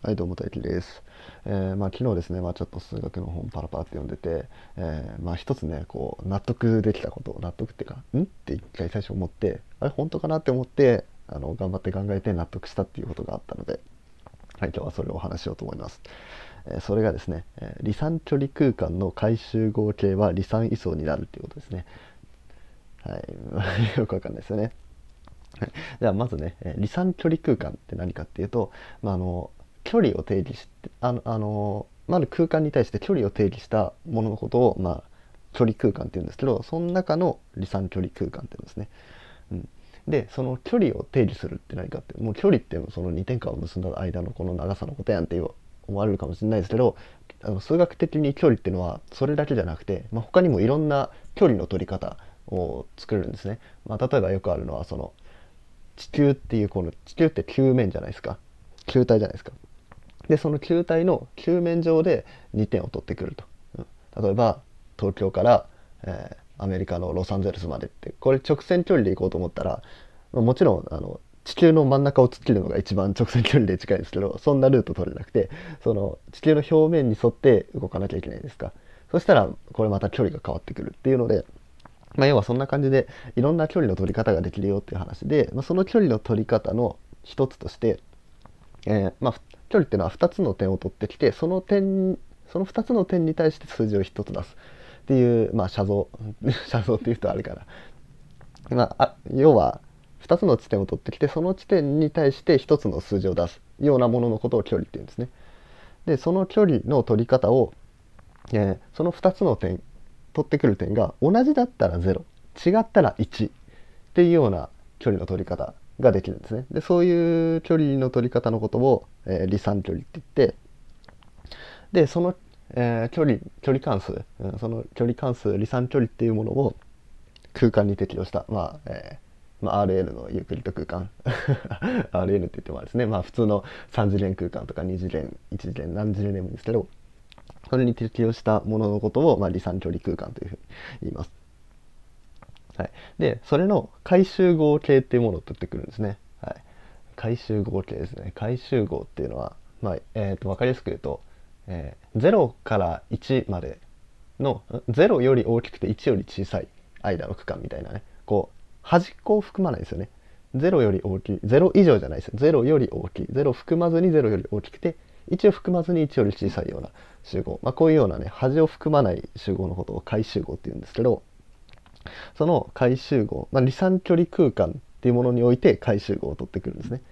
はい、どうも大輝です。えーまあ、昨日ですね、まあ、ちょっと数学の本パラパラって読んでて、えーまあ、一つね、こう、納得できたこと、納得っていうか、ん？って一回最初思って、あれ、本当かなって思って、あの、頑張って考えて納得したっていうことがあったので、はい、今日はそれをお話ししようと思います。えーそれがですね、えー離散距離空間の回収合計は離散位相になるっていうことですね。はい、よくわかんないですよね。はいじゃあまずね、えー離散距離空間って何かっていうと、まあ、あの距離を定義してあのあのまず空間に対して距離を定義したもののことを、まあ、距離空間っていうんですけどその中の離散距離空間っていうんですね。うん、でその距離を定義するって何かってもう距離ってその2点間を結んだ間のこの長さのことやんって思われるかもしれないですけどあの数学的に距離っていうのはそれだけじゃなくて、まあ、他にもいろんな距離の取り方を作れるんですね。まあ、例えばよくあるのはその地球っていうこの地球って球面じゃないですか球体じゃないですかでその球体の球面上で2点を取ってくると、うん。例えば東京から、えーアメリカのロサンゼルスまでってこれ直線距離で行こうと思ったらまあもちろんあの地球の真ん中を突っ切るのが一番直線距離で近いんですけどそんなルート取れなくてその地球の表面に沿って動かなきゃいけないですか。そしたらこれまた距離が変わってくるっていうのでまあ、要はそんな感じでいろんな距離の取り方ができるよっていう話で、まあ、その距離の取り方の一つとして、えーまあ、距離っていうのは2つの点を取ってきてその点その2つの点に対して数字を1つ出す。っていう、まあ、写像。写像っていうとあるから、ま、あ要は2つの地点を取ってきてその地点に対して1つの数字を出す。ようなもののことを距離っていうんですね。でその距離の取り方を、えーその2つの点取ってくる点が同じだったら0違ったら1っていうような距離の取り方。ができるんですね。でそういう距離の取り方のことを、えー離散距離って言ってでその、えー距離距離関数、うんその距離関数離散距離っていうものを空間に適用した、まあえーまあ、RN のユークリッド空間 RN って言ってもですね、まあ、普通の3次元空間とか2次元1次元何次元でもいいんですけどそれに適用したもののことを、まあ、離散距離空間というふうに言います。はい、でそれの回収合計っていうものを取ってくるんですね。はい、回収合計ですね。回収合っていうのは、まあえー、と分かりやすく言うと、えー0から1までの0より大きくて1より小さい間の区間みたいなねこう端っこを含まないですよね。0より大きい0以上じゃないですよ0より大きい0含まずに0より大きくて1を含まずに1より小さいような集合、まあ、こういうようなね端を含まない集合のことを回集合っていうんですけどその回集合、まあ、離散距離空間っていうものにおいて回集合を取ってくるんですね。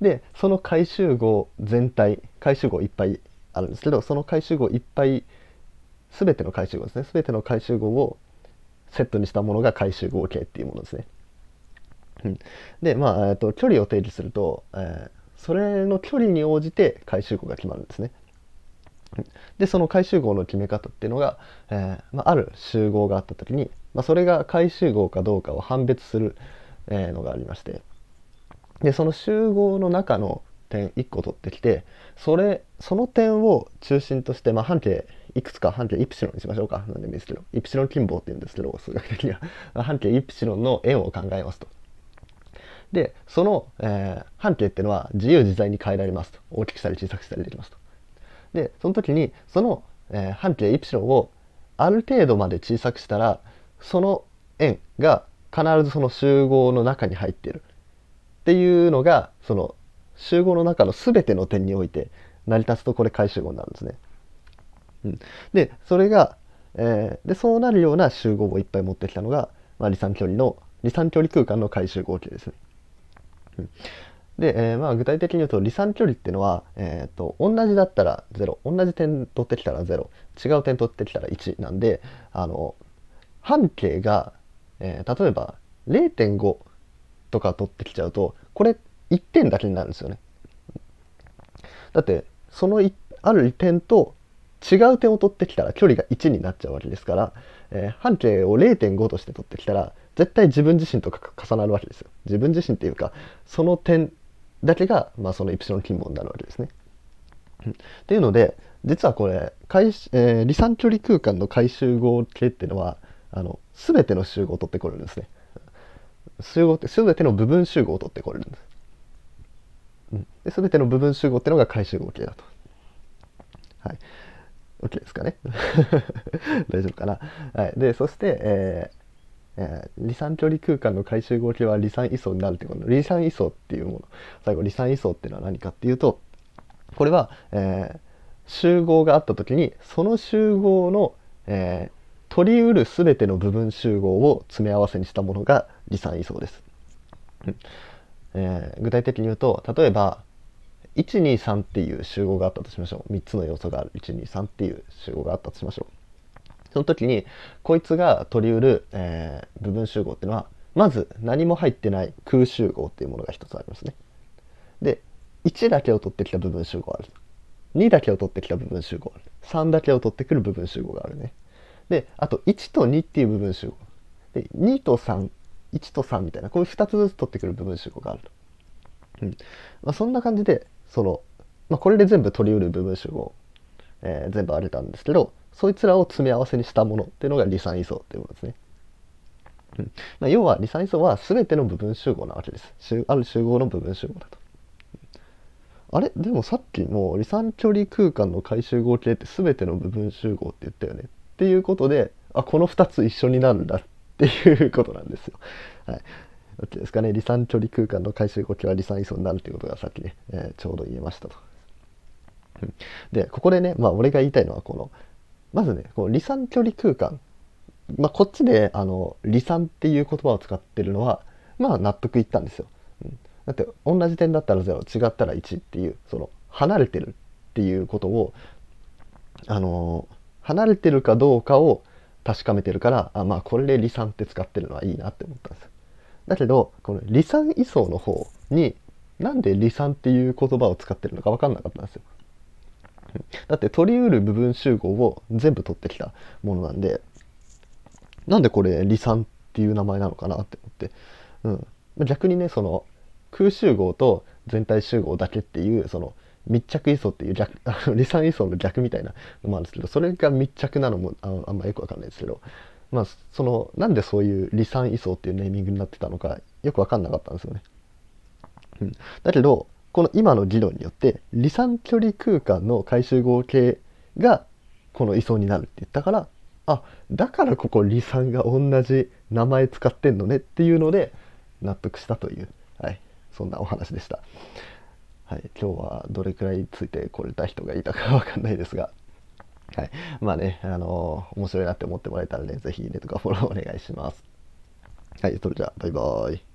でその回集合全体回集合いっぱいあるんですけどその回集合いっぱい全ての回集合ですね全ての回集合をセットにしたものが回集合形っていうものですね。うんでまあ、えっと距離を定義すると、えーそれの距離に応じて回収号が決まるんですね。でその回収号の決め方っていうのが、えーまあ、ある集合があった時に、まあ、それが回収号かどうかを判別する、えのがありましてでその集合の中の点1個取ってきてそれその点を中心として、まあ、半径いくつか半径イプシロンにしましょうか何でもいいですけどイプシロン近傍っていうんですけど数学的には 半径イプシロンの円を考えますと。でその、えー半径っていうのは自由自在に変えられますと大きくしたり小さくしたりできますと。でその時にその、えー半径イプシロンをある程度まで小さくしたらその円が必ずその集合の中に入っているっていうのがその集合の中の全ての点において成り立つとこれ回集合になるんですね。うん、でそれが、えーでそうなるような集合をいっぱい持ってきたのが、まあ、離散距離の離散距離空間の回集合形ですね。うんで、えーまあ、具体的に言うと離散距離っていうのは、えー、と同じだったら0同じ点取ってきたら0違う点取ってきたら1なんであの半径が、えー例えば0.5とか取ってきちゃうとこれ1点だけになるんですよね。だってそのある点と違う点を取ってきたら距離が1になっちゃうわけですから、えー半径を0.5として取ってきたら絶対自分自身とか重なるわけですよ。自分自身っていうかその点だけが、まあ、そのイプシロン近傍になるわけですね。っていうので実はこれ回し、えー離散距離空間の回集合形っていうのはあの全ての集合を取ってこれるんですね。集合って全ての部分集合を取ってこれるんです。うん、で全ての部分集合っていうのが回集合形だと。はい。OK ですかね。大丈夫かな。はい。で、そして、えーえー、離散距離空間の回集合形は離散位相になるということ離散位相っていうもの最後離散位相っていうのは何かっていうとこれは、えー、集合があった時にその集合の、えー、取りうる全ての部分集合を詰め合わせにしたものが離散位相です、えー、具体的に言うと例えば123っていう集合があったとしましょう3つの要素がある123っていう集合があったとしましょうその時にこいつが取りうる、えー、部分集合っていうのはまず何も入ってない空集合っていうものが一つありますね。で1だけを取ってきた部分集合ある。2だけを取ってきた部分集合ある。3だけを取ってくる部分集合があるね。であと1と2っていう部分集合。で2と31と3みたいなこういう2つずつ取ってくる部分集合があると。うんまあ、そんな感じでその、まあ、これで全部取りうる部分集合、えー、全部あれたんですけどそいつらを詰め合わせにしたものっていうのが離散位相っていうものですね。うんまあ、要は離散位相は全ての部分集合なわけです。ある集合の部分集合だと。あれ？でもさっきもう離散距離空間の回集合形って全ての部分集合って言ったよねっていうことであこの2つ一緒になるんだっていうことなんですよ。はい。OK ですかね離散距離空間の回収合形は離散位相になるということがさっきね、えー、ちょうど言えましたと。でここでねまあ俺が言いたいのはこのまずねこの離散距離空間、まあ、こっちであの離散っていう言葉を使ってるのはまあ納得いったんですよ。うん、だって同じ点だったら0違ったら1っていうその離れてるっていうことをあの離れてるかどうかを確かめてるからあまあこれで離散って使ってるのはいいなって思ったんです。だけどこの離散位相の方になんで離散っていう言葉を使ってるのか分かんなかったんですよ。だって取りうる部分集合を全部取ってきたものなんでなんでこれ離散っていう名前なのかなって思って、うん、逆にねその空集合と全体集合だけっていうその密着位相っていう逆 離散位相の逆みたいなのもあるんですけどそれが密着なのもああんまよくわかんないですけどまあそのなんでそういう離散位相っていうネーミングになってたのかよくわかんなかったんですよね。うん、だけどこの今の議論によって離散距離空間の回収合計がこの位相になるって言ったからあだからここ離散が同じ名前使ってんのねっていうので納得したという、はい、そんなお話でした。はい、今日はどれくらいついてこれた人がいたかわかんないですが、はい、まあね、あの、面白いなって思ってもらえたらね、是非ネットかフォローお願いします。はい、それじゃあ、バイバーイ。